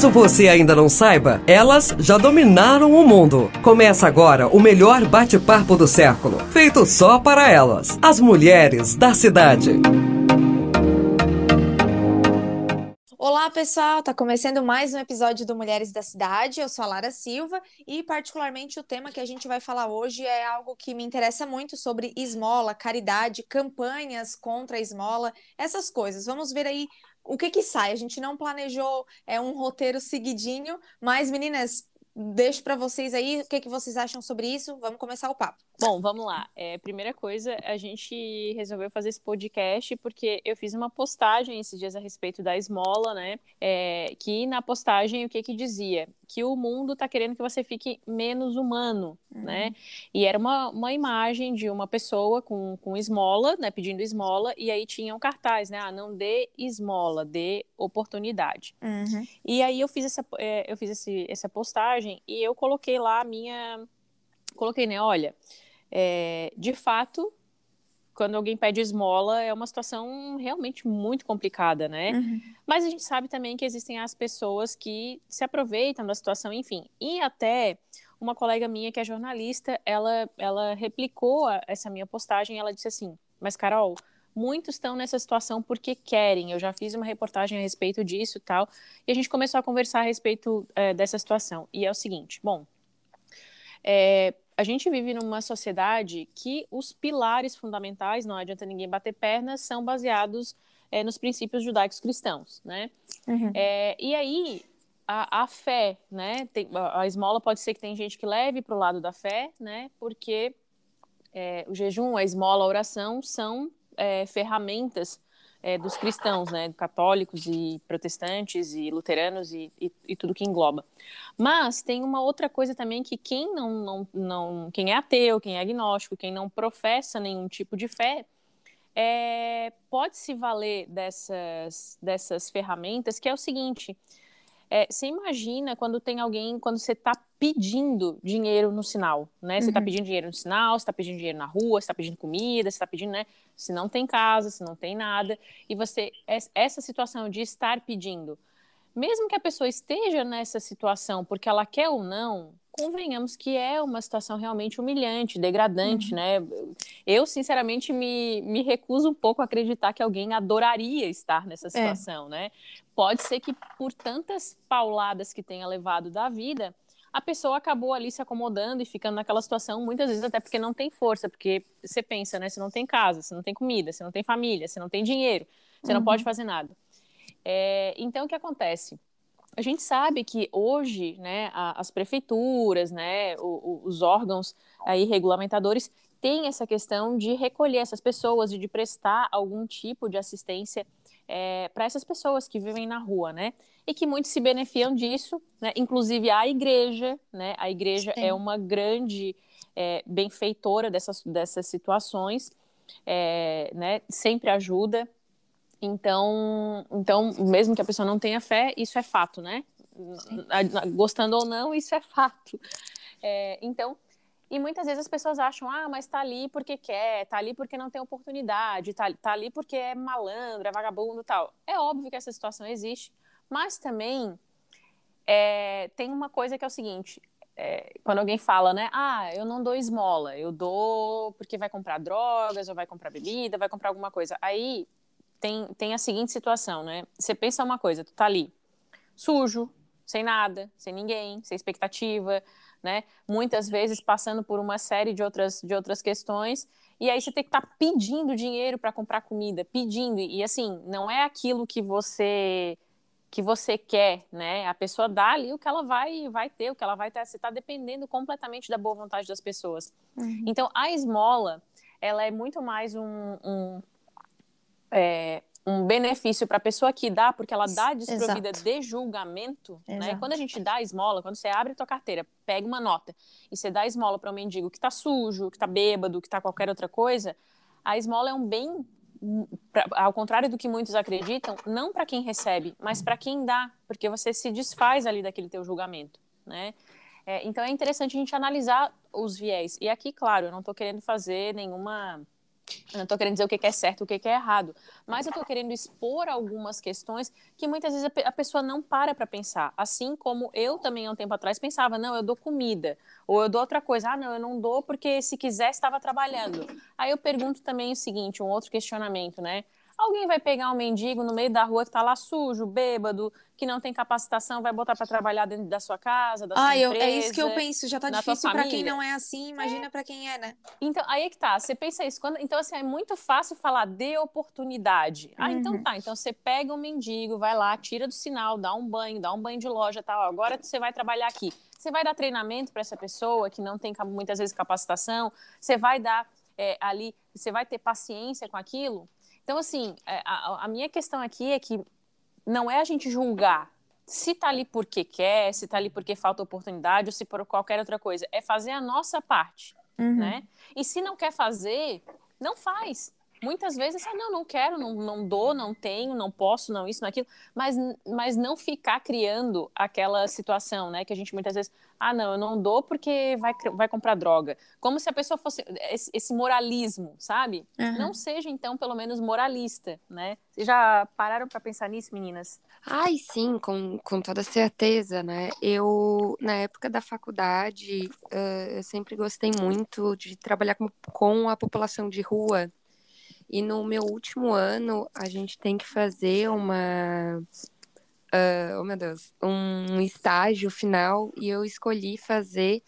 Caso você ainda não saiba, elas já dominaram o mundo. Começa agora o melhor bate-papo do século, feito só para elas, as mulheres da cidade. Olá, pessoal! Tá começando mais um episódio do Mulheres da Cidade. Eu sou a Lara Silva e, particularmente, o tema que a gente vai falar hoje é algo que me interessa muito sobre esmola, caridade, campanhas contra a esmola, essas coisas. Vamos ver aí o que que sai? A gente não planejou é um roteiro seguidinho, mas meninas, deixo para vocês aí o que que vocês acham sobre isso. Vamos começar o papo. Bom, vamos lá. É, primeira coisa, a gente resolveu fazer esse podcast porque eu fiz uma postagem esses dias a respeito da esmola, né? É, que na postagem o que que dizia? Que o mundo tá querendo que você fique menos humano, uhum. né? E era uma, uma imagem de uma pessoa com, com esmola, né? Pedindo esmola, e aí tinha um cartaz, né? Ah, não dê esmola, dê oportunidade. Uhum. E aí eu fiz essa, é, eu fiz esse, essa postagem e eu coloquei lá a minha. Coloquei, né? Olha é, de fato, quando alguém pede esmola, é uma situação realmente muito complicada, né? Uhum. Mas a gente sabe também que existem as pessoas que se aproveitam da situação, enfim. E até uma colega minha que é jornalista, ela, ela replicou a, essa minha postagem, ela disse assim, mas Carol, muitos estão nessa situação porque querem. Eu já fiz uma reportagem a respeito disso e tal, e a gente começou a conversar a respeito é, dessa situação. E é o seguinte, bom, é, a gente vive numa sociedade que os pilares fundamentais, não adianta ninguém bater pernas, são baseados é, nos princípios judaicos cristãos, né? Uhum. É, e aí a, a fé, né? Tem, a, a, esmola pode ser que tem gente que leve para o lado da fé, né? Porque é, o jejum, a esmola, a oração são é, ferramentas é, dos cristãos, né, católicos e protestantes e luteranos e, e, e, tudo que engloba. Mas tem uma outra coisa também que quem não, não, não, quem é ateu, quem é agnóstico, quem não professa nenhum tipo de fé, é, pode se valer dessas, dessas ferramentas, que é o seguinte: é, você imagina quando tem alguém, quando você está pedindo dinheiro no sinal, né? Você está uhum. pedindo dinheiro no sinal, você está pedindo dinheiro na rua, você está pedindo comida, você está pedindo, né? Se não tem casa, se não tem nada, e você essa situação de estar pedindo, mesmo que a pessoa esteja nessa situação porque ela quer ou não, convenhamos que é uma situação realmente humilhante, degradante, uhum. né? Eu, sinceramente, me, me recuso um pouco a acreditar que alguém adoraria estar nessa é. situação, é. né? Pode ser que por tantas pauladas que tenha levado da vida, a pessoa acabou ali se acomodando e ficando naquela situação, muitas vezes até porque não tem força, porque você pensa, né? Você não tem casa, você não tem comida, você não tem família, você não tem dinheiro, você uhum. não pode fazer nada. É, então, o que acontece? a gente sabe que hoje, né, as prefeituras, né, os órgãos aí regulamentadores têm essa questão de recolher essas pessoas e de prestar algum tipo de assistência é, para essas pessoas que vivem na rua, né? E que muitos se beneficiam disso, né? Inclusive a igreja, né? A igreja Sim. é uma grande é, benfeitora dessas, dessas situações, é, né? Sempre ajuda, então, então, mesmo que a pessoa não tenha fé, isso é fato, né? Sim. Gostando ou não, isso é fato. É, então, e muitas vezes as pessoas acham, ah, mas tá ali porque quer, tá ali porque não tem oportunidade, tá, tá ali porque é malandro, é vagabundo tal. É óbvio que essa situação existe, mas também é, tem uma coisa que é o seguinte: é, quando alguém fala, né, ah, eu não dou esmola, eu dou porque vai comprar drogas, ou vai comprar bebida, vai comprar alguma coisa. Aí tem, tem a seguinte situação, né? Você pensa uma coisa, tu tá ali, sujo, sem nada, sem ninguém, sem expectativa, né? Muitas vezes passando por uma série de outras, de outras questões, e aí você tem que estar tá pedindo dinheiro para comprar comida, pedindo, e assim, não é aquilo que você que você quer, né? A pessoa dá ali o que ela vai vai ter, o que ela vai ter, você está dependendo completamente da boa vontade das pessoas. Uhum. Então, a esmola, ela é muito mais um, um é, um benefício para a pessoa que dá, porque ela dá desprovida Exato. de julgamento, né? Quando a gente dá esmola, quando você abre a tua carteira, pega uma nota e você dá esmola para um mendigo que está sujo, que está bêbado, que está qualquer outra coisa, a esmola é um bem, pra, ao contrário do que muitos acreditam, não para quem recebe, mas para quem dá, porque você se desfaz ali daquele teu julgamento, né? É, então é interessante a gente analisar os viés. E aqui, claro, eu não estou querendo fazer nenhuma Eu não estou querendo dizer o que é certo, o que é errado, mas eu estou querendo expor algumas questões que muitas vezes a pessoa não para para pensar. Assim como eu também, há um tempo atrás, pensava: não, eu dou comida, ou eu dou outra coisa. Ah, não, eu não dou porque se quiser estava trabalhando. Aí eu pergunto também o seguinte: um outro questionamento, né? Alguém vai pegar um mendigo no meio da rua que está lá sujo, bêbado, que não tem capacitação, vai botar para trabalhar dentro da sua casa, da ah, sua eu, empresa. É isso que eu penso, já tá difícil para quem não é assim, imagina é. para quem é, né? Então, aí é que tá, você pensa isso. Quando, então, assim, é muito fácil falar de oportunidade. Ah, então uhum. tá, então você pega um mendigo, vai lá, tira do sinal, dá um banho, dá um banho de loja tal, agora você vai trabalhar aqui. Você vai dar treinamento para essa pessoa que não tem muitas vezes capacitação, você vai dar é, ali, você vai ter paciência com aquilo. Então, assim, é, a, a minha questão aqui é que não é a gente julgar se tá ali porque quer, se tá ali porque falta oportunidade ou se por qualquer outra coisa. É fazer a nossa parte, uhum. né? E se não quer fazer, não faz. Muitas vezes, ah, não, não quero, não, não dou, não tenho, não posso, não isso, não aquilo, mas, mas não ficar criando aquela situação, né? Que a gente muitas vezes, ah, não, eu não dou porque vai, vai comprar droga. Como se a pessoa fosse esse, esse moralismo, sabe? Uhum. Não seja, então, pelo menos moralista, né? Vocês já pararam para pensar nisso, meninas? Ai, sim, com, com toda certeza, né? Eu, na época da faculdade, uh, eu sempre gostei muito de trabalhar com, com a população de rua, e no meu último ano, a gente tem que fazer uma. Uh, oh, meu Deus. Um estágio final e eu escolhi fazer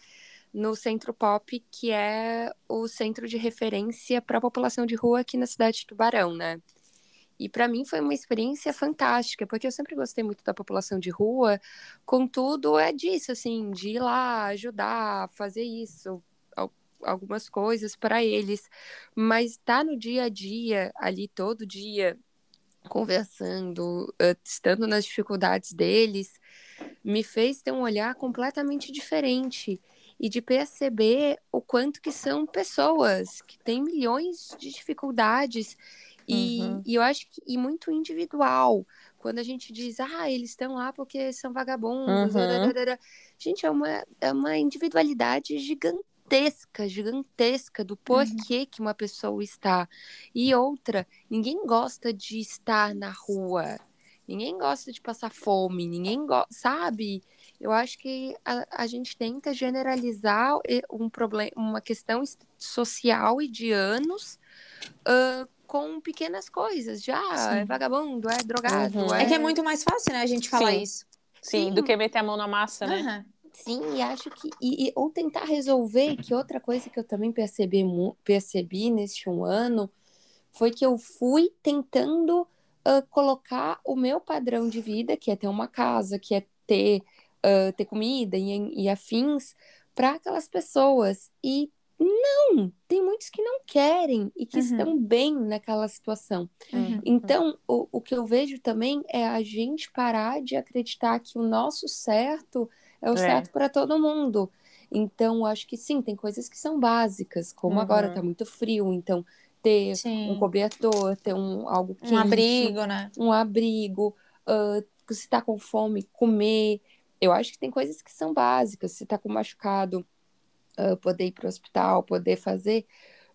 no Centro Pop, que é o centro de referência para a população de rua aqui na cidade de Tubarão, né? E para mim foi uma experiência fantástica, porque eu sempre gostei muito da população de rua, contudo é disso, assim, de ir lá, ajudar, fazer isso, algumas coisas para eles, mas tá no dia a dia, ali todo dia, conversando, estando nas dificuldades deles, me fez ter um olhar completamente diferente e de perceber o quanto que são pessoas que têm milhões de dificuldades e, uhum. e eu acho que e muito individual quando a gente diz ah eles estão lá porque são vagabundos uhum. gente é uma, é uma individualidade gigantesca gigantesca, gigantesca do porquê uhum. que uma pessoa está. E outra, ninguém gosta de estar na rua. Ninguém gosta de passar fome, ninguém gosta, sabe? Eu acho que a, a gente tenta generalizar um problema, uma questão social e de anos uh, com pequenas coisas. Já ah, é vagabundo, é drogado. Uhum. É... é... que é muito mais fácil, né, a gente falar Sim. isso. Sim, Sim, do que meter a mão na massa, né? Uhum. Sim, e acho que. E, e, ou tentar resolver, que outra coisa que eu também percebi, percebi neste um ano foi que eu fui tentando uh, colocar o meu padrão de vida, que é ter uma casa, que é ter, uh, ter comida e, e afins, para aquelas pessoas. E não, tem muitos que não querem e que uhum. estão bem naquela situação. Uhum. Então, o, o que eu vejo também é a gente parar de acreditar que o nosso certo é o é. certo para todo mundo. Então, acho que sim, tem coisas que são básicas, como uhum. agora tá muito frio, então ter sim. um cobertor, ter um algo quente, um abrigo, né? Um abrigo, uh, se tá com fome, comer. Eu acho que tem coisas que são básicas, se tá com machucado, uh, poder ir para o hospital, poder fazer.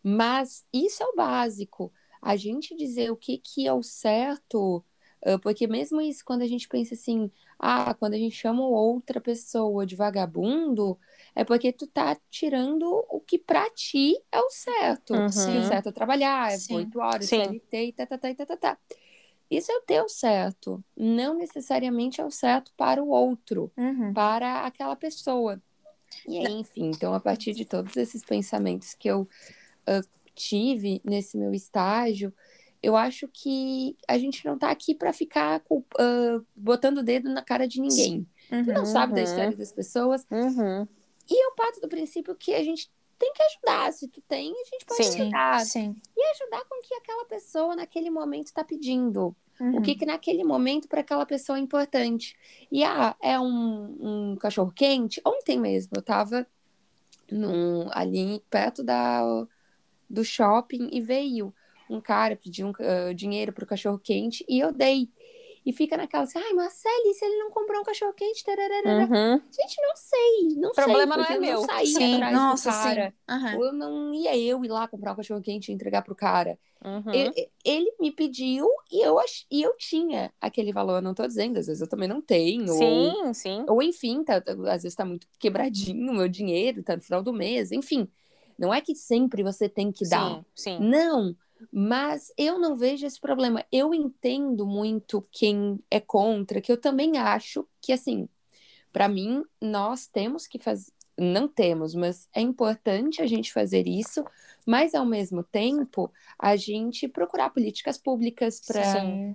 Mas isso é o básico. A gente dizer o que, que é o certo, porque mesmo isso, quando a gente pensa assim, ah, quando a gente chama outra pessoa de vagabundo, é porque tu tá tirando o que pra ti é o certo. Uhum. o certo é trabalhar, é oito horas, Sim. CLT e tá, tá, tá, tá, tá, tá. Isso é o teu certo. Não necessariamente é o certo para o outro, uhum. para aquela pessoa. E aí, enfim, então a partir de todos esses pensamentos que eu uh, tive nesse meu estágio, eu acho que a gente não tá aqui para ficar uh, botando o dedo na cara de ninguém. Uhum, tu não sabe da história das pessoas. Uhum. E eu parto do princípio que a gente tem que ajudar. Se tu tem, a gente pode sim, ajudar. Sim. E ajudar com o que aquela pessoa naquele momento está pedindo. Uhum. O que, que naquele momento para aquela pessoa é importante. E ah, é um, um cachorro quente? Ontem mesmo eu tava num, ali perto da, do shopping e veio um cara pediu um, uh, dinheiro para o cachorro quente e eu dei. e fica naquela assim, ai, Marcele, se ele não comprou um cachorro quente, Uhum. gente, não sei, não O problema sei, não porque é eu meu. não Sim, atrás nossa, do cara. sim. Aham. Ou eu não ia eu ir lá comprar um cachorro quente e entregar pro cara. Uhum. E- Ele, me pediu e eu, ach... e eu tinha aquele valor. Eu não tô dizendo, às vezes eu também não tenho. Ou, Sim, sim. ou enfim, tá, tá- às vezes tá muito quebradinho o meu dinheiro, tá no final do mês. Enfim, não é que sempre você tem que dar. Sim, sim. Não, mas eu não vejo esse problema. Eu entendo muito quem é contra, que eu também acho que, assim, para mim, nós temos que fazer. Não temos, mas é importante a gente fazer isso, mas ao mesmo tempo a gente procurar políticas públicas para Sim.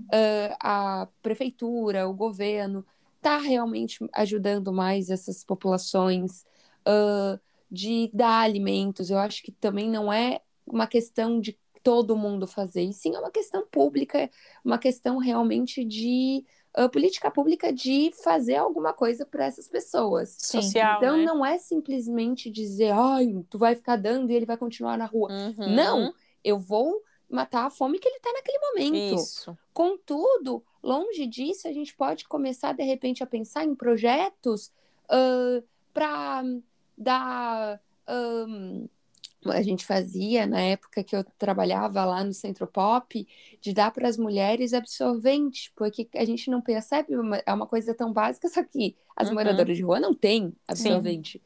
a prefeitura, o governo, tá realmente ajudando mais essas populações, ah, de dar alimentos. Eu acho que também não é uma questão de todo mundo fazer, e sim é uma questão pública, uma questão realmente de ah, política pública de fazer alguma coisa para essas pessoas. Sim. Social, Então né? não é simplesmente dizer, ai, tu vai ficar dando e ele vai continuar na rua. Uhum. Não, eu vou matar a fome que ele está naquele momento. Isso. Contudo, longe disso, a gente pode começar de repente a pensar em projetos para dar. ahn, a gente fazia na época que eu trabalhava lá no Centro Pop, de dar para as mulheres absorvente, porque a gente não percebe, é uma coisa tão básica, só que as Uhum. moradoras de rua não têm absorvente.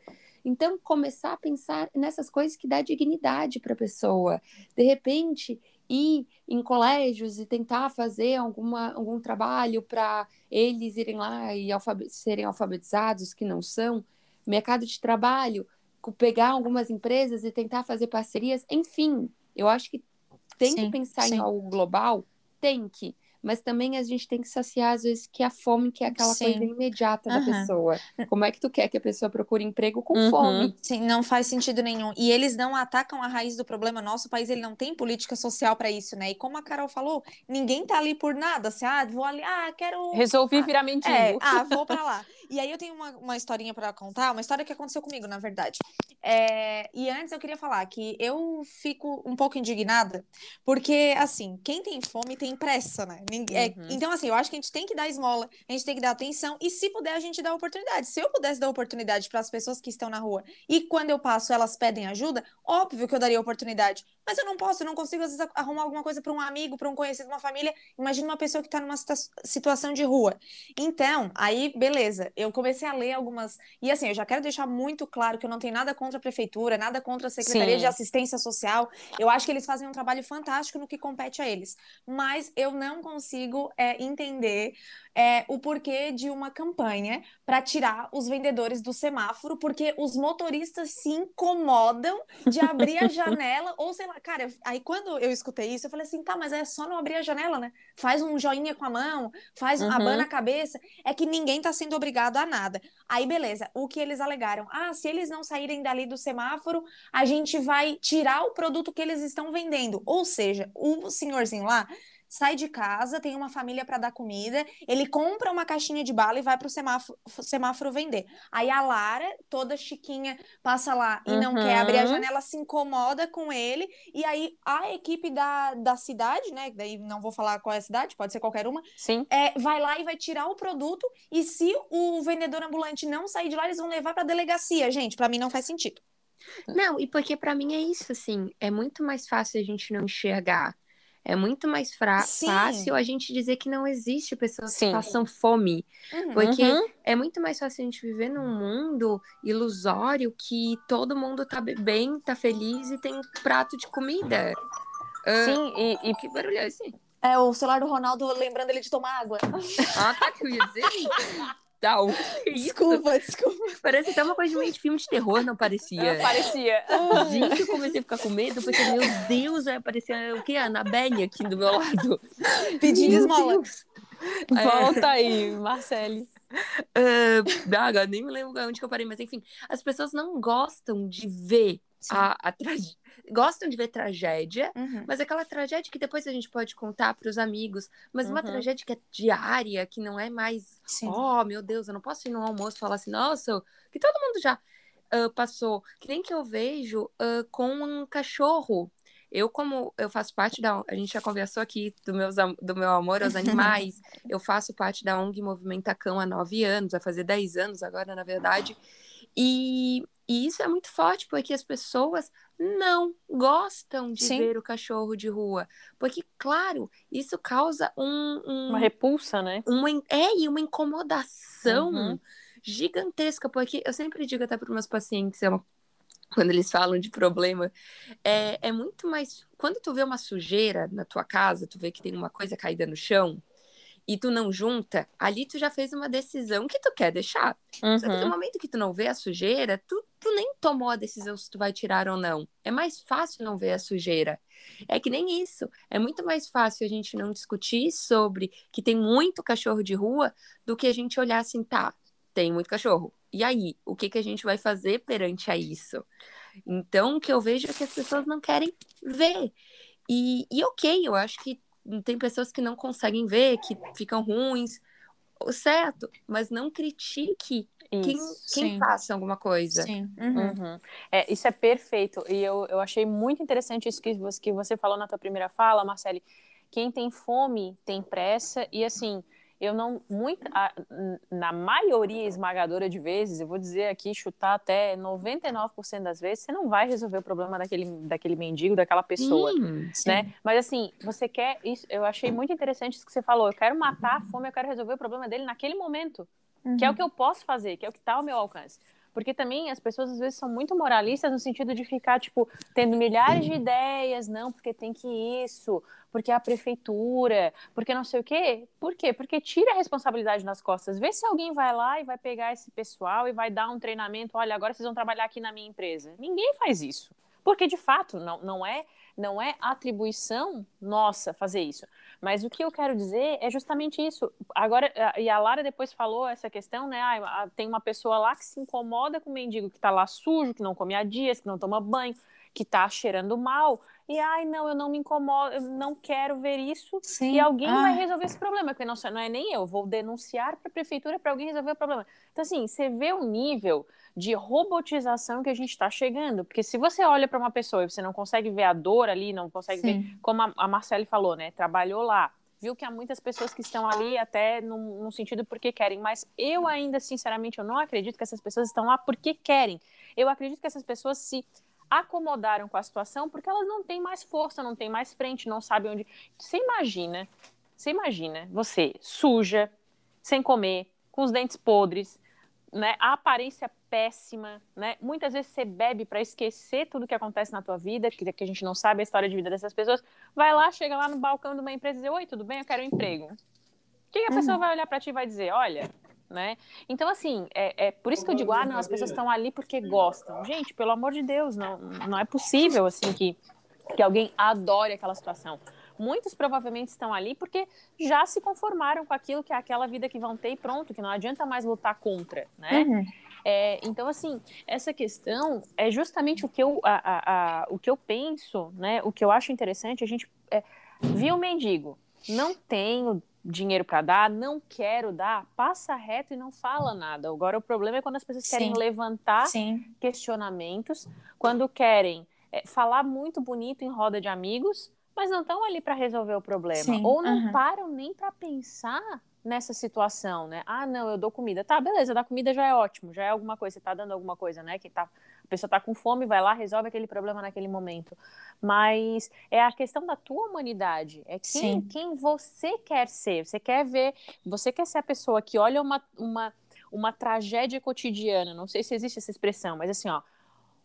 Então, começar a pensar nessas coisas que dá dignidade para a pessoa. De repente, ir em colégios e tentar fazer alguma, algum trabalho para eles irem lá e alfabe- serem alfabetizados, que não são. Mercado de trabalho, pegar algumas empresas e tentar fazer parcerias. Enfim, eu acho que tem Sim, que pensar sim. em algo global, tem que. Mas também a gente tem que saciar, às vezes, que a fome, que é aquela Sim. coisa imediata da Aham. pessoa. Como é que tu quer que a pessoa procure emprego com Uhum. fome? Sim, não faz sentido nenhum. E eles não atacam a raiz do problema. Nosso país ele não tem política social para isso, né? E como a Carol falou, ninguém tá ali por nada. Assim, ah, vou ali, ah, quero. Resolvi virar mendigo. É, ah, vou pra lá. E aí eu tenho uma, uma historinha pra contar, uma história que aconteceu comigo, na verdade. É, e antes eu queria falar que eu fico um pouco indignada, porque, assim, quem tem fome tem pressa, né? É, Uhum. então, assim, eu acho que a gente tem que dar esmola, a gente tem que dar atenção, e se puder, a gente dá oportunidade. Se eu pudesse dar oportunidade para as pessoas que estão na rua e quando eu passo elas pedem ajuda, óbvio que eu daria oportunidade. Mas eu não posso, eu não consigo, às vezes, arrumar alguma coisa para um amigo, para um conhecido, uma família. Imagina uma pessoa que está numa situa- situação de rua. Então, aí, beleza, eu comecei a ler algumas. E assim, eu já quero deixar muito claro que eu não tenho nada contra a prefeitura, nada contra a Secretaria Sim. de Assistência Social. Eu acho que eles fazem um trabalho fantástico no que compete a eles. Mas eu não consigo é, entender é, o porquê de uma campanha para tirar os vendedores do semáforo, porque os motoristas se incomodam de abrir a janela, ou sei lá, cara, aí quando eu escutei isso, eu falei assim, tá, mas é só não abrir a janela, né? Faz um joinha com a mão, faz um Uhum. abana a cabeça, é que ninguém tá sendo obrigado a nada. Aí, beleza, o que eles alegaram? Ah, se eles não saírem dali do semáforo, a gente vai tirar o produto que eles estão vendendo. Ou seja, o senhorzinho lá sai de casa, tem uma família para dar comida, ele compra uma caixinha de bala e vai pro semáforo, semáforo vender. Aí a Lara, toda chiquinha, passa lá e não quer abrir a Uhum. janela, se incomoda com ele, e aí a equipe da, da cidade, né, daí não vou falar qual é a cidade, pode ser qualquer uma, Sim. é, vai lá e vai tirar o produto, e se o vendedor ambulante não sair de lá, eles vão levar pra delegacia. Gente, pra mim não faz sentido. Não, e porque pra mim é isso, assim, é muito mais fácil a gente não enxergar. É muito mais fácil a gente dizer que não existe pessoas Sim. que passam fome. Uhum. Porque é muito mais fácil a gente viver num mundo ilusório que todo mundo tá be- bem, tá feliz e tem um prato de comida. Ah, Sim, e, e Que barulho é esse? É o celular do Ronaldo lembrando ele de tomar água. Ah, tá, que eu ia dizer. Isso? Desculpa, desculpa. Parece até uma coisa de meio de filme de terror, não parecia? parecia. Gente, eu comecei a ficar com medo, porque, meu Deus, vai aparecer o quê? A Anabelle aqui do meu lado. Pedindo esmola. Volta aí, Marcele. Ah, Daga, nem me lembro onde que eu parei, mas enfim, as pessoas não gostam de ver. A, a tragédia. Gostam de ver tragédia, Uhum. mas aquela tragédia que depois a gente pode contar para os amigos, mas uma Uhum. tragédia que é diária, que não é mais, Sim. oh meu Deus, eu não posso ir no almoço e falar assim, nossa, que todo mundo já ah, passou. Que nem que eu vejo ah, com um cachorro. Eu, como eu faço parte da. A gente já conversou aqui do, meus, do meu amor aos animais. eu faço parte da ONG Movimenta Cão há nove anos, vai fazer dez anos agora, na verdade. E, e isso é muito forte, porque as pessoas não gostam de Sim. ver o cachorro de rua. Porque, claro, isso causa um. um uma repulsa, né? Uma, é, e uma incomodação uhum. gigantesca. Porque eu sempre digo até para meus pacientes, é uma quando eles falam de problema, é, é muito mais. Quando tu vê uma sujeira na tua casa, tu vê que tem uma coisa caída no chão, e tu não junta, ali tu já fez uma decisão que tu quer deixar. Uhum. Só que no uhum. momento que tu não vê a sujeira, tu, tu nem tomou a decisão se tu vai tirar ou não. É mais fácil não ver a sujeira. É que nem isso. É muito mais fácil a gente não discutir sobre que tem muito cachorro de rua do que a gente olhar assim, tá, tem muito cachorro. E aí, o que, que a gente vai fazer perante a isso? Então, o que eu vejo é que as pessoas não querem ver. E, e ok, eu acho que tem pessoas que não conseguem ver, que ficam ruins, certo, mas não critique quem, quem faça alguma coisa. Sim. Uhum. Uhum. É, isso é perfeito. E eu, eu achei muito interessante isso que você, que você falou na tua primeira fala, Marcele. Quem tem fome tem pressa, e assim eu não muito na maioria esmagadora de vezes, eu vou dizer aqui chutar até 99% das vezes, você não vai resolver o problema daquele daquele mendigo, daquela pessoa, sim, né? Mas assim, você quer isso, eu achei muito interessante isso que você falou, eu quero matar a fome, eu quero resolver o problema dele naquele momento, uhum. que é o uhum. que eu posso fazer, que é o que está ao meu alcance. Porque também as pessoas às vezes são muito moralistas no sentido de ficar, tipo, tendo milhares de ideias, não, porque tem que isso, porque é a prefeitura, porque não sei o quê. Por quê? Porque tira a responsabilidade nas costas. Vê se alguém vai lá e vai pegar esse pessoal e vai dar um treinamento. Olha, agora vocês vão trabalhar aqui na minha empresa. Ninguém faz isso. Porque, de fato, não, não é não é atribuição nossa fazer isso. Mas o que eu quero dizer é justamente isso. Agora, e a Lara depois falou essa questão, né? Ah, tem uma pessoa lá que se incomoda com o mendigo que está lá sujo, que não come há dias, que não toma banho, que está cheirando mal. E ai, não, eu não me incomodo, eu não quero ver isso. Sim. E alguém ah. vai resolver esse problema, porque não, não é nem eu, vou denunciar para a prefeitura para alguém resolver o problema. Então, assim, você vê o nível de robotização que a gente está chegando. Porque se você olha para uma pessoa e você não consegue ver a dor ali, não consegue Sim. ver, como a, a Marcele falou, né? Trabalhou lá, viu que há muitas pessoas que estão ali até num, num, sentido porque querem, mas eu ainda, sinceramente, eu não acredito que essas pessoas estão lá porque querem. Eu acredito que essas pessoas se acomodaram com a situação porque elas não têm mais força, não têm mais frente, não sabem onde. Você imagina, você imagina, você suja, sem comer, com os dentes podres, né? A aparência péssima, né? Muitas vezes você bebe para esquecer tudo que acontece na tua vida, que, que a gente não sabe a história de vida dessas pessoas. Vai lá, chega lá no balcão de uma empresa e diz: Oi, tudo bem? Eu quero um emprego. O que, que a pessoa uhum. vai olhar para ti e vai dizer? Olha, né? Então, assim, é, é por isso que eu digo, ah, não, as pessoas estão ali porque gostam. Gente, pelo amor de Deus, não, não é possível, assim, que, que alguém adore aquela situação. Muitos provavelmente estão ali porque já se conformaram com aquilo que é aquela vida que vão ter e pronto, que não adianta mais lutar contra, né? Uhum. É, então, assim, essa questão é justamente o que eu, a, a, a, o que eu penso, né? O que eu acho interessante, a gente é, viu o mendigo, não tenho dinheiro para dar, não quero dar, passa reto e não fala nada. Agora, o problema é quando as pessoas Sim. querem levantar Sim. questionamentos, quando querem é, falar muito bonito em roda de amigos, mas não estão ali para resolver o problema. Sim, ou não uhum. param nem para pensar nessa situação, né? Ah, não, eu dou comida. Tá, beleza, dar comida já é ótimo, já é alguma coisa, você tá dando alguma coisa, né? Que tá, a pessoa tá com fome, vai lá, resolve aquele problema naquele momento. Mas é a questão da tua humanidade, é quem, quem você quer ser. Você quer ver, você quer ser a pessoa que olha uma, uma, uma tragédia cotidiana, não sei se existe essa expressão, mas assim, ó,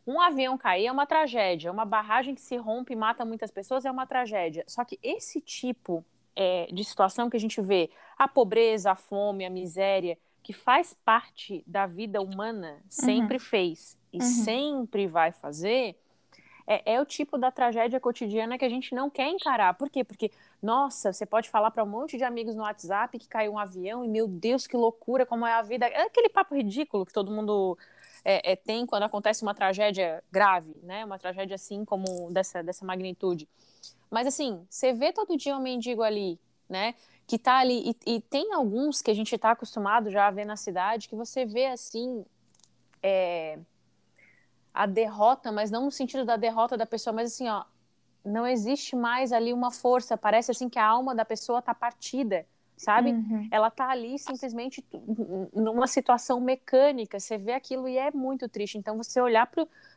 um avião cair é uma tragédia, uma barragem que se rompe e mata muitas pessoas é uma tragédia. Só que esse tipo é, de situação que a gente vê, a pobreza, a fome, a miséria, que faz parte da vida humana, sempre uhum. fez e uhum. sempre vai fazer, é, é, o tipo da tragédia cotidiana que a gente não quer encarar. Por quê? Porque, nossa, você pode falar para um monte de amigos no WhatsApp que caiu um avião e, meu Deus, que loucura, como é a vida. É aquele papo ridículo que todo mundo é, é, tem quando acontece uma tragédia grave, né? Uma tragédia assim como dessa, dessa magnitude. Mas assim, você vê todo dia um mendigo ali, né? Que tá ali, e, e tem alguns que a gente está acostumado já a ver na cidade, que você vê assim. É, a derrota, mas não no sentido da derrota da pessoa, mas assim, ó, não existe mais ali uma força, parece assim que a alma da pessoa está partida, sabe? Uhum. Ela tá ali simplesmente numa situação mecânica, você vê aquilo e é muito triste. Então você olhar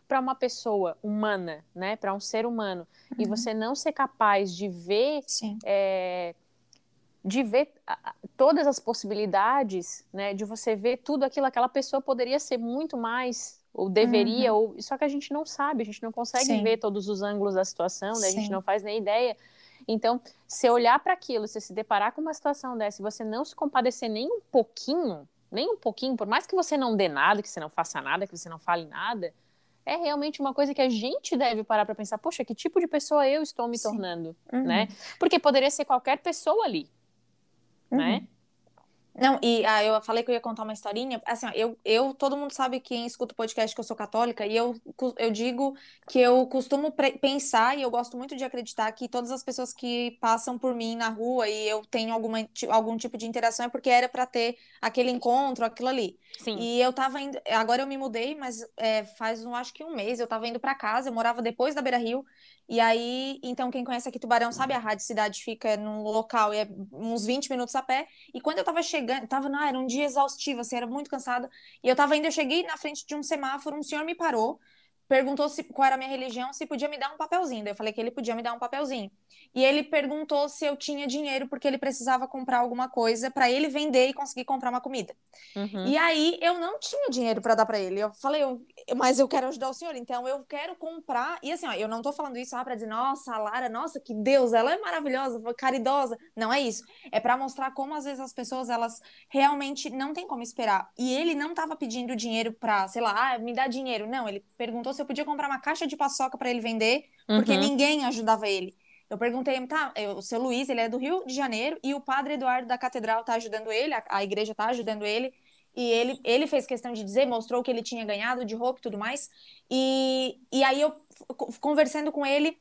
para uma pessoa humana, né, para um ser humano, uhum. e você não ser capaz de ver, é, de ver todas as possibilidades, né, de você ver tudo aquilo, aquela pessoa poderia ser muito mais ou deveria, uhum. ou só que a gente não sabe, a gente não consegue Sim. ver todos os ângulos da situação, né? a gente não faz nem ideia. Então, se olhar para aquilo, se se deparar com uma situação dessa, e você não se compadecer nem um pouquinho, nem um pouquinho, por mais que você não dê nada, que você não faça nada, que você não fale nada, é realmente uma coisa que a gente deve parar para pensar, poxa, que tipo de pessoa eu estou me Sim. tornando, uhum. né? Porque poderia ser qualquer pessoa ali, né? uhum. né? Não, e ah, eu falei que eu ia contar uma historinha. Assim, ó, eu, eu, todo mundo sabe quem escuta o podcast que eu sou católica, e eu, eu digo que eu costumo pensar e eu gosto muito de acreditar que todas as pessoas que passam por mim na rua e eu tenho alguma, algum tipo de interação é porque era para ter aquele encontro, aquilo ali. Sim. E eu tava indo. Agora eu me mudei, mas é, faz um, acho que um mês eu tava indo para casa, eu morava depois da Beira Rio. E aí, então, quem conhece aqui Tubarão sabe, a Rádio Cidade fica num local e é uns 20 minutos a pé. E quando eu tava chegando, tava, não, era um dia exaustivo, assim, era muito cansada. E eu tava indo, eu cheguei na frente de um semáforo, um senhor me parou, perguntou se, qual era a minha religião, se podia me dar um papelzinho. Daí eu falei que ele podia me dar um papelzinho. E ele perguntou se eu tinha dinheiro porque ele precisava comprar alguma coisa para ele vender e conseguir comprar uma comida. Uhum. E aí eu não tinha dinheiro para dar para ele. Eu falei, eu, mas eu quero ajudar o senhor, então eu quero comprar. E assim, ó, eu não tô falando isso para dizer, nossa, a Lara, nossa, que Deus, ela é maravilhosa, caridosa. Não é isso. É para mostrar como às vezes as pessoas elas realmente não tem como esperar. E ele não tava pedindo dinheiro para, sei lá, ah, me dá dinheiro. Não, ele perguntou se eu podia comprar uma caixa de paçoca para ele vender, porque uhum. ninguém ajudava ele. Eu perguntei, tá, o seu Luiz, ele é do Rio de Janeiro, e o padre Eduardo da Catedral tá ajudando ele, a, a igreja tá ajudando ele, e ele, ele fez questão de dizer, mostrou que ele tinha ganhado de roupa e tudo mais, e, e aí eu, conversando com ele,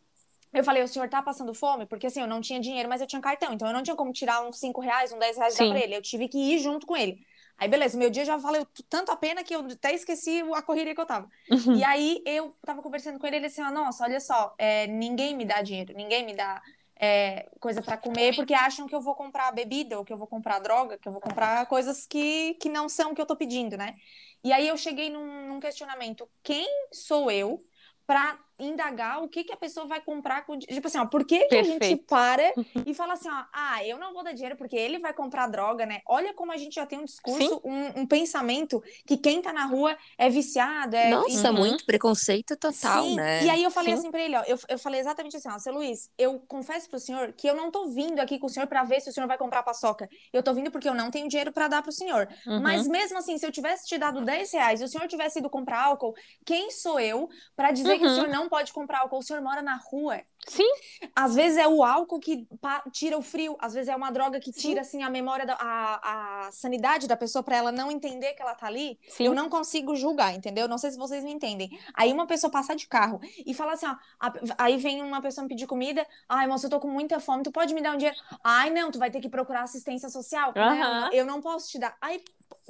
eu falei, o senhor tá passando fome? Porque assim, eu não tinha dinheiro, mas eu tinha cartão, então eu não tinha como tirar uns 5 reais, uns 10 reais Sim. pra ele, eu tive que ir junto com ele. Aí, beleza, meu dia já valeu tanto a pena que eu até esqueci a correria que eu tava. Uhum. E aí, eu tava conversando com ele, ele disse assim, nossa, olha só, é, ninguém me dá dinheiro, ninguém me dá é, coisa para comer, porque acham que eu vou comprar bebida, ou que eu vou comprar droga, que eu vou comprar coisas que, que não são o que eu tô pedindo, né? E aí, eu cheguei num, num questionamento, quem sou eu para indagar o que, que a pessoa vai comprar com tipo assim, ó, por que, que a gente para e fala assim, ó, ah, eu não vou dar dinheiro porque ele vai comprar droga, né? Olha como a gente já tem um discurso, um, um, pensamento que quem tá na rua é viciado, é Nossa, uhum. muito preconceito total, Sim. né? E aí eu falei Sim. assim para ele, ó, eu, eu falei exatamente assim, ó, seu Luiz, eu confesso pro senhor que eu não tô vindo aqui com o senhor para ver se o senhor vai comprar paçoca. Eu tô vindo porque eu não tenho dinheiro para dar pro senhor. Uhum. Mas mesmo assim, se eu tivesse te dado 10 reais e o senhor tivesse ido comprar álcool, quem sou eu para dizer uhum. que o uhum. senhor não pode comprar álcool? senhor mora na rua. Sim. Às vezes é o álcool que tira o frio, às vezes é uma droga que tira Sim. assim a memória da a, a sanidade da pessoa para ela não entender que ela tá ali. Sim. Eu não consigo julgar, entendeu? Não sei se vocês me entendem. Aí uma pessoa passar de carro e fala assim, ó, a, aí vem uma pessoa me pedir comida, ai, moça, eu tô com muita fome, tu pode me dar um dinheiro? Ai, não, tu vai ter que procurar assistência social. Uhum. Não, eu não posso te dar. Aí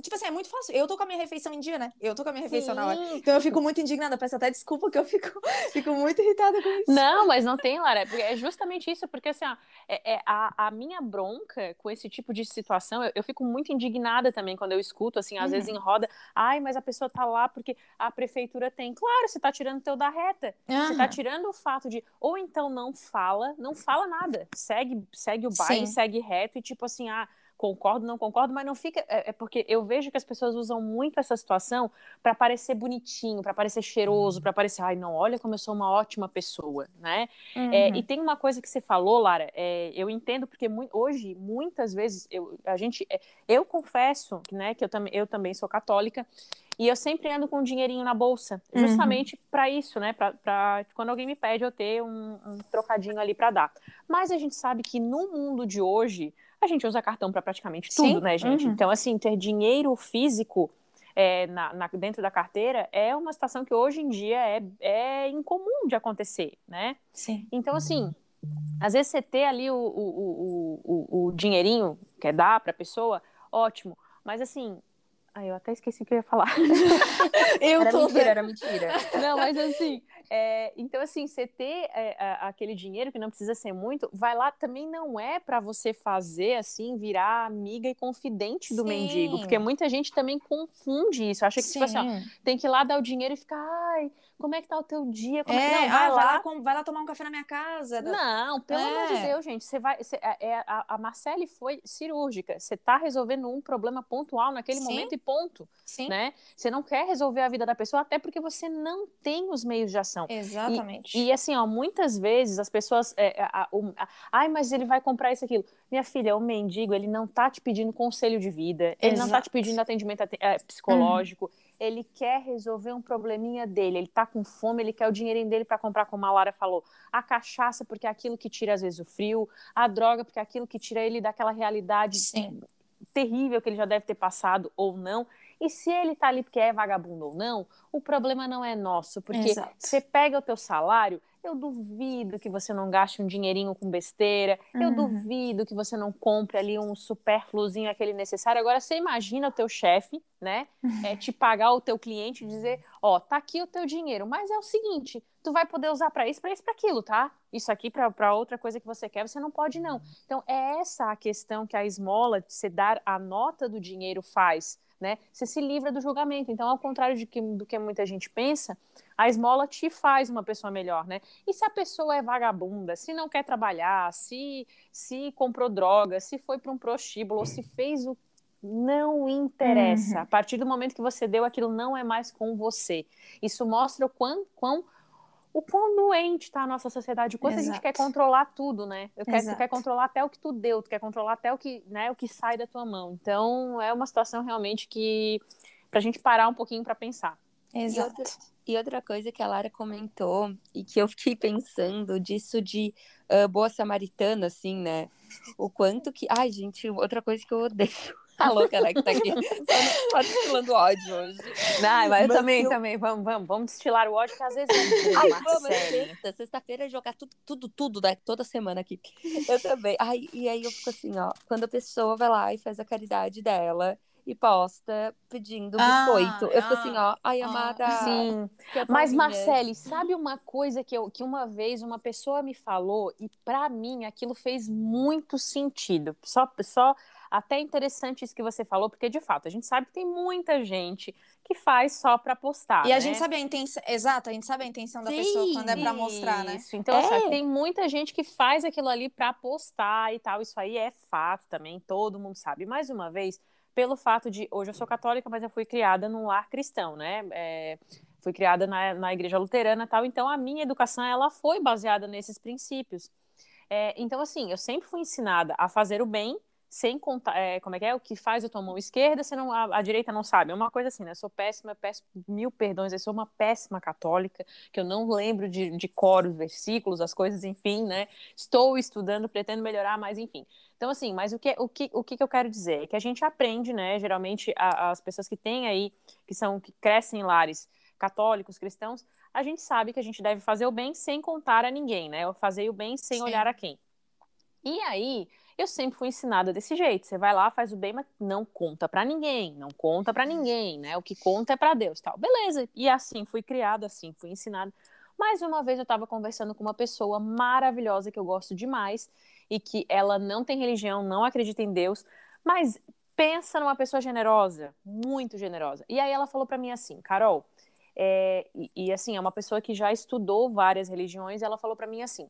Tipo assim, é muito fácil. Eu tô com a minha refeição em dia, né? Eu tô com a minha refeição Sim. na hora. Então eu fico muito indignada. Peço até desculpa que eu fico, fico muito irritada com isso. Não, mas não tem, Lara. É justamente isso, porque assim, ó, é, é a, a, minha bronca com esse tipo de situação, eu, eu, fico muito indignada também quando eu escuto, assim, às uhum. vezes em roda, ai, mas a pessoa tá lá porque a prefeitura tem. Claro, você tá tirando o teu da reta. Uhum. Você tá tirando o fato de, ou então não fala, não fala nada. Segue, segue o baile, segue reto e tipo assim, ah concordo, não concordo, mas não fica. É, é, porque eu vejo que as pessoas usam muito essa situação para parecer bonitinho, para parecer cheiroso, para parecer, ai, não, olha como eu sou uma ótima pessoa, né? Uhum. É, e tem uma coisa que você falou, Lara, é, eu entendo porque mu hoje, muitas vezes, eu, a gente. É, eu confesso né, que eu, tam eu também sou católica. E eu sempre ando com um dinheirinho na bolsa, uhum. justamente uhum. para isso, né? Para quando alguém me pede eu ter um, um trocadinho ali para dar. Mas a gente sabe que no mundo de hoje, a gente usa cartão para praticamente tudo, Sim. né, gente? Uhum. Então, assim, ter dinheiro físico é, na, na, dentro da carteira é uma situação que hoje em dia é, é incomum de acontecer, né? Sim. Então, assim, às vezes você ter ali o, o, o, o, o dinheirinho que é dar para a pessoa, ótimo. Mas, assim, Ah, eu até esqueci o que eu ia falar. eu era tô... mentira, era mentira. Não, mas assim, é, então assim, você ter é, aquele dinheiro que não precisa ser muito, vai lá também não é para você fazer assim, virar amiga e confidente do Sim. mendigo, porque muita gente também confunde isso, acha que tipo assim, ó, tem que ir lá dar o dinheiro e ficar, como é que tá o teu dia? Como é, é não, vai, ah, lá, vai, lá, vai lá tomar um café na minha casa. Não, pelo é. amor de Deus, gente, você vai, você, é, é, a, a Marcele foi cirúrgica, você tá resolvendo um problema pontual naquele Sim. momento e ponto, Sim. né? Você não quer resolver a vida da pessoa até porque você não tem os meios de ação. Exatamente. E, e assim, ó, muitas vezes as pessoas, é, a, a, a, ai, mas ele vai comprar isso aquilo. Minha filha, o mendigo, ele não tá te pedindo conselho de vida, ele Exato. não tá te pedindo atendimento é, psicológico. Uhum ele quer resolver um probleminha dele, ele tá com fome, ele quer o dinheirinho dele para comprar, como a Lara falou, a cachaça, porque é aquilo que tira às vezes o frio, a droga, porque é aquilo que tira ele daquela realidade Sim. terrível que ele já deve ter passado ou não. E se ele tá ali porque é vagabundo ou não, o problema não é nosso, porque Exato. você pega o teu salário, eu duvido que você não gaste um dinheirinho com besteira. Uhum. Eu duvido que você não compre ali um supérfluozinho, aquele necessário. Agora, você imagina o teu chefe, né? É, te pagar o teu cliente e dizer, ó, oh, tá aqui o teu dinheiro. Mas é o seguinte, tu vai poder usar para isso, para isso, para aquilo, tá? Isso aqui para outra coisa que você quer, você não pode não. Então, é essa a questão que a esmola, de se dar a nota do dinheiro faz né? Você se livra do julgamento. Então, ao contrário de que, do que muita gente pensa, a esmola te faz uma pessoa melhor, né? E se a pessoa é vagabunda, se não quer trabalhar, se se comprou droga, se foi para um prostíbulo, ou se fez o não interessa. Uhum. A partir do momento que você deu, aquilo não é mais com você. Isso mostra o quão, quão o quão doente está a nossa sociedade, o quanto Exato. a gente quer controlar tudo, né? Eu quero, tu quer controlar até o que tu deu, tu quer controlar até o que, né, o que sai da tua mão. Então, é uma situação realmente que para a gente parar um pouquinho para pensar. Exato. E outra, e outra, coisa que a Lara comentou e que eu fiquei pensando disso de uh, boa samaritana, assim, né? O quanto que. Ai, gente, outra coisa que eu odeio a louca, né, que tá aqui só, destilando ódio hoje. Não, mas eu mas também, eu... também. Vamos, vamos, vamos destilar o ódio, que às vezes é Ai, vamos, é sexta, sexta-feira jogar tudo, tudo, tudo, né, toda semana aqui. Eu também. Ai, e aí eu fico assim, ó, quando a pessoa vai lá e faz a caridade dela e posta pedindo ah, biscoito. Eu fico assim, ó, ai, ah, amada. Sim. Mas, Marcele, sabe uma coisa que, eu, que uma vez uma pessoa me falou e para mim aquilo fez muito sentido. Só, só até interessante isso que você falou, porque de fato a gente sabe que tem muita gente que faz só para postar. E a né? gente sabe a intenção, exato, a gente sabe a intenção da Sim, pessoa quando é para mostrar, né? Isso. Então, é. tem muita gente que faz aquilo ali para postar e tal. Isso aí é fato também, todo mundo sabe. Mais uma vez, pelo fato de hoje eu sou católica, mas eu fui criada num lar cristão, né? É, fui criada na, na igreja luterana e tal, então a minha educação ela foi baseada nesses princípios. É, então, assim, eu sempre fui ensinada a fazer o bem sem contar, é, como é que é? O que faz tua mão esquerda, você não, a, a, direita não sabe. É uma coisa assim, né? Eu sou péssima, eu peço mil perdões, eu sou uma péssima católica, que eu não lembro de, de cor, os versículos, as coisas, enfim, né? Estou estudando, pretendo melhorar, mas enfim. Então, assim, mas o que, o que, o que eu quero dizer? É que a gente aprende, né? Geralmente, a, as pessoas que têm aí, que são, que crescem em lares católicos, cristãos, a gente sabe que a gente deve fazer o bem sem contar a ninguém, né? Fazer o bem sem Sim. olhar a quem. E aí, eu sempre fui ensinada desse jeito. Você vai lá, faz o bem, mas não conta para ninguém, não conta para ninguém, né? O que conta é para Deus, tal. Beleza. E assim fui criada, assim fui ensinada. Mais uma vez eu estava conversando com uma pessoa maravilhosa que eu gosto demais e que ela não tem religião, não acredita em Deus, mas pensa numa pessoa generosa, muito generosa. E aí ela falou para mim assim, Carol, é, e, e, assim é uma pessoa que já estudou várias religiões. Ela falou para mim assim,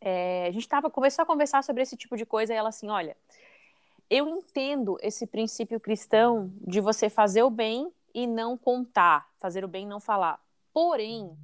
é, a gente tava, começou a conversar sobre esse tipo de coisa e ela assim, olha, eu entendo esse princípio cristão de você fazer o bem e não contar, fazer o bem e não falar. Porém,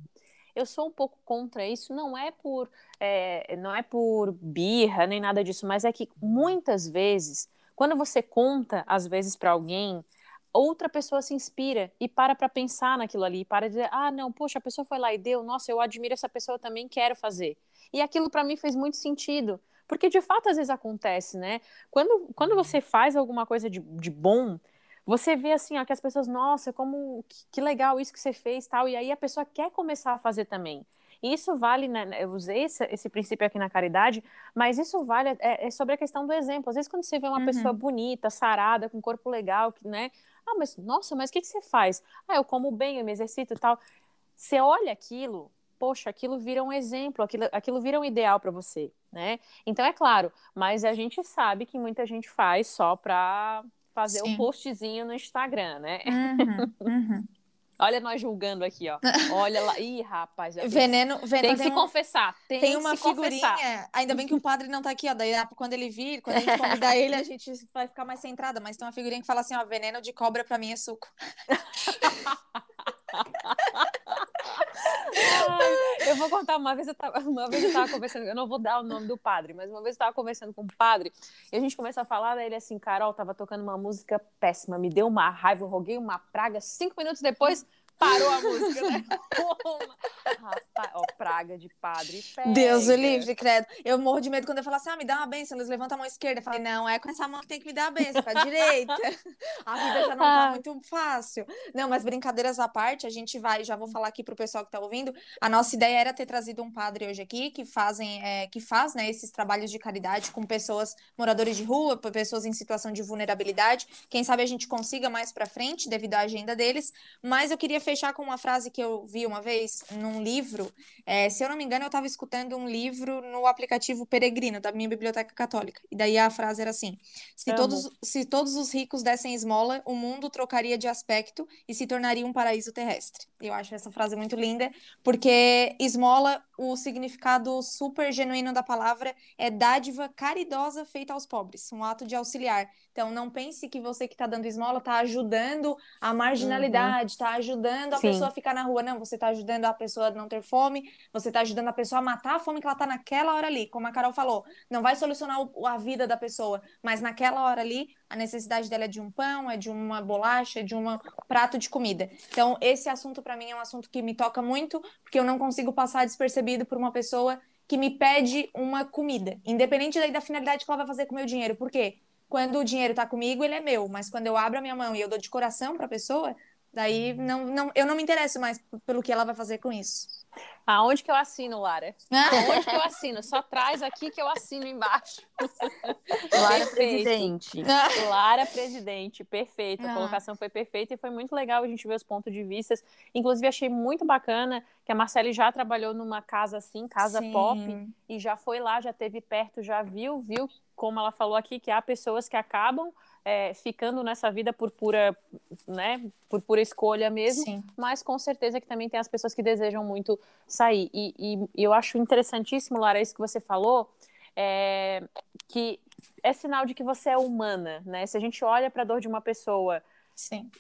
eu sou um pouco contra isso, não é por é, não é por birra nem nada disso, mas é que muitas vezes, quando você conta às vezes para alguém, outra pessoa se inspira e para para pensar naquilo ali, para dizer, ah, não, poxa, a pessoa foi lá e deu, nossa, eu admiro essa pessoa, também quero fazer. E aquilo para mim fez muito sentido. Porque de fato às vezes acontece, né? Quando, quando você faz alguma coisa de, de bom, você vê assim, ó, que as pessoas, nossa, como que, que legal isso que você fez, tal, e aí a pessoa quer começar a fazer também. Isso vale, né? Eu usei esse, esse princípio aqui na caridade, mas isso vale é, é, sobre a questão do exemplo. Às vezes, quando você vê uma uhum. pessoa bonita, sarada, com corpo legal, que, né? Ah, mas nossa, mas o que, que você faz? Ah, eu como bem, eu me exercito e tal. Você olha aquilo, poxa, aquilo vira um exemplo, aquilo, aquilo vira um ideal para você, né? Então é claro, mas a gente sabe que muita gente faz só para fazer Sim. um postzinho no Instagram, né? Uhum, uhum. Olha nós julgando aqui, ó. Olha lá. Ih, rapaz. Veneno, veneno tem que se confessar. Tem, tem uma figurinha. Confessar. Ainda bem que o padre não tá aqui, ó. Daí quando ele vir, quando a gente convidar ele, a gente vai ficar mais centrada. Mas tem uma figurinha que fala assim, ó, veneno de cobra pra mim é suco. Eu vou contar uma vez eu tava, uma vez eu tava conversando, eu não vou dar o nome do padre, mas uma vez eu tava conversando com o padre e a gente começou a falar, daí ele assim, Carol, tava tocando uma música péssima, me deu uma raiva, eu roguei uma praga, cinco minutos depois parou a música, né? Rapaz, ó, praga de padre. Pega. Deus o livre, credo. Eu morro de medo quando eu falo assim, ah, me dá uma benção, eles levantam a mão esquerda. Eu falei, não, é com essa mão que tem que me dar a benção, com a direita. A vida já não tá ah. muito fácil. Não, mas brincadeiras à parte, a gente vai, já vou falar aqui pro pessoal que tá ouvindo, a nossa ideia era ter trazido um padre hoje aqui, que fazem, é, que faz, né, esses trabalhos de caridade com pessoas moradores de rua, pessoas em situação de vulnerabilidade. Quem sabe a gente consiga mais pra frente, devido à agenda deles, mas eu queria fechar com uma frase que eu vi uma vez num livro. É, se eu não me engano, eu estava escutando um livro no aplicativo Peregrino, da minha biblioteca católica. E daí a frase era assim: se, todos, se todos os ricos dessem esmola, o mundo trocaria de aspecto e se tornaria um paraíso terrestre. Eu acho essa frase muito linda, porque esmola, o significado super genuíno da palavra é dádiva caridosa feita aos pobres, um ato de auxiliar. Então, não pense que você que está dando esmola está ajudando a marginalidade, está uhum. ajudando a Sim. pessoa a ficar na rua. Não, você está ajudando a pessoa a não ter fome, você está ajudando a pessoa a matar a fome que ela está naquela hora ali. Como a Carol falou, não vai solucionar o, a vida da pessoa, mas naquela hora ali, a necessidade dela é de um pão, é de uma bolacha, é de um prato de comida. Então, esse assunto para mim é um assunto que me toca muito, porque eu não consigo passar despercebido por uma pessoa que me pede uma comida, independente da finalidade que ela vai fazer com o meu dinheiro. Por quê? quando o dinheiro está comigo, ele é meu, mas quando eu abro a minha mão e eu dou de coração para a pessoa, daí não, não, eu não me interesso mais pelo que ela vai fazer com isso. Aonde que eu assino, Lara? Aonde que eu assino? Só traz aqui que eu assino embaixo. Lara Presidente. Lara Presidente, perfeito. A ah. colocação foi perfeita e foi muito legal a gente ver os pontos de vista. Inclusive, achei muito bacana que a Marcele já trabalhou numa casa assim, casa Sim. pop, e já foi lá, já teve perto, já viu, viu como ela falou aqui, que há pessoas que acabam é, ficando nessa vida por pura, né, por pura escolha mesmo, Sim. mas com certeza que também tem as pessoas que desejam muito sair. E, e, eu acho interessantíssimo, Lara, isso que você falou, é, que é sinal de que você é humana, né? Se a gente olha para a dor de uma pessoa Sim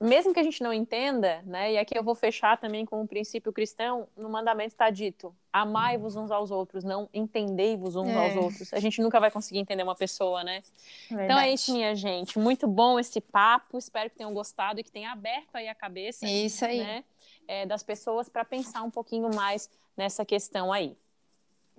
mesmo que a gente não entenda, né? E aqui eu vou fechar também com o um princípio cristão, no mandamento está dito: amai-vos uns aos outros, não entendei-vos uns é. aos outros. A gente nunca vai conseguir entender uma pessoa, né? Verdade. Então é isso, minha gente. Muito bom esse papo. Espero que tenham gostado e que tenha aberto aí a cabeça, isso aí. né? É, das pessoas para pensar um pouquinho mais nessa questão aí.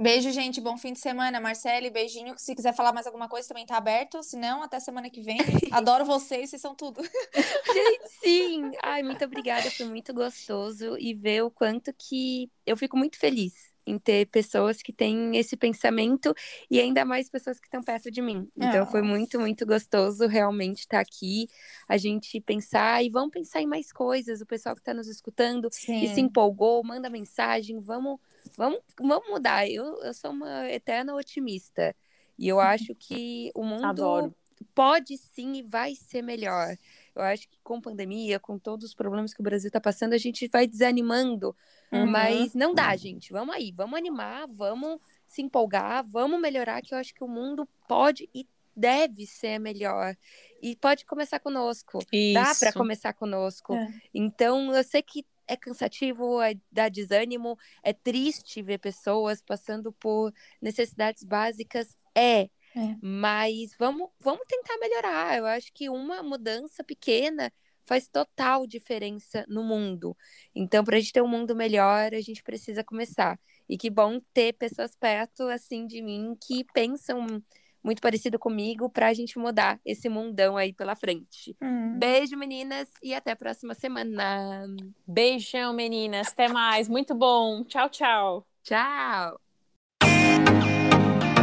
Beijo, gente. Bom fim de semana. Marcele, beijinho. Se quiser falar mais alguma coisa, também tá aberto. Se não, até semana que vem. Adoro vocês, vocês são tudo. Gente, sim. Ai, muito obrigada. Foi muito gostoso e ver o quanto que eu fico muito feliz em ter pessoas que têm esse pensamento e ainda mais pessoas que estão perto de mim. Então foi muito, muito gostoso realmente estar aqui, a gente pensar e vamos pensar em mais coisas. O pessoal que está nos escutando Sim. e se empolgou, manda mensagem, vamos, vamos, vamos mudar. Eu, eu sou uma eterna otimista e eu acho que o mundo Adoro. pode sim e vai ser melhor. Eu acho que com pandemia, com todos os problemas que o Brasil está passando, a gente vai desanimando. Uhum. Mas não dá, gente. Vamos aí, vamos animar, vamos se empolgar, vamos melhorar, que eu acho que o mundo pode e deve ser melhor. E pode começar conosco. Isso. Dá para começar conosco. É. Então, eu sei que é cansativo, é, dá desânimo, é triste ver pessoas passando por necessidades básicas. É, é. Mas vamos, vamos tentar melhorar. Eu acho que uma mudança pequena faz total diferença no mundo. Então, para a gente ter um mundo melhor, a gente precisa começar. E que bom ter pessoas perto, assim, de mim, que pensam muito parecido comigo para a gente mudar esse mundão aí pela frente. Hum. Beijo, meninas, e até a próxima semana. Beijão, meninas. Até mais. Muito bom. Tchau, tchau. Tchau!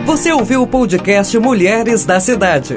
Você ouviu o podcast Mulheres da Cidade.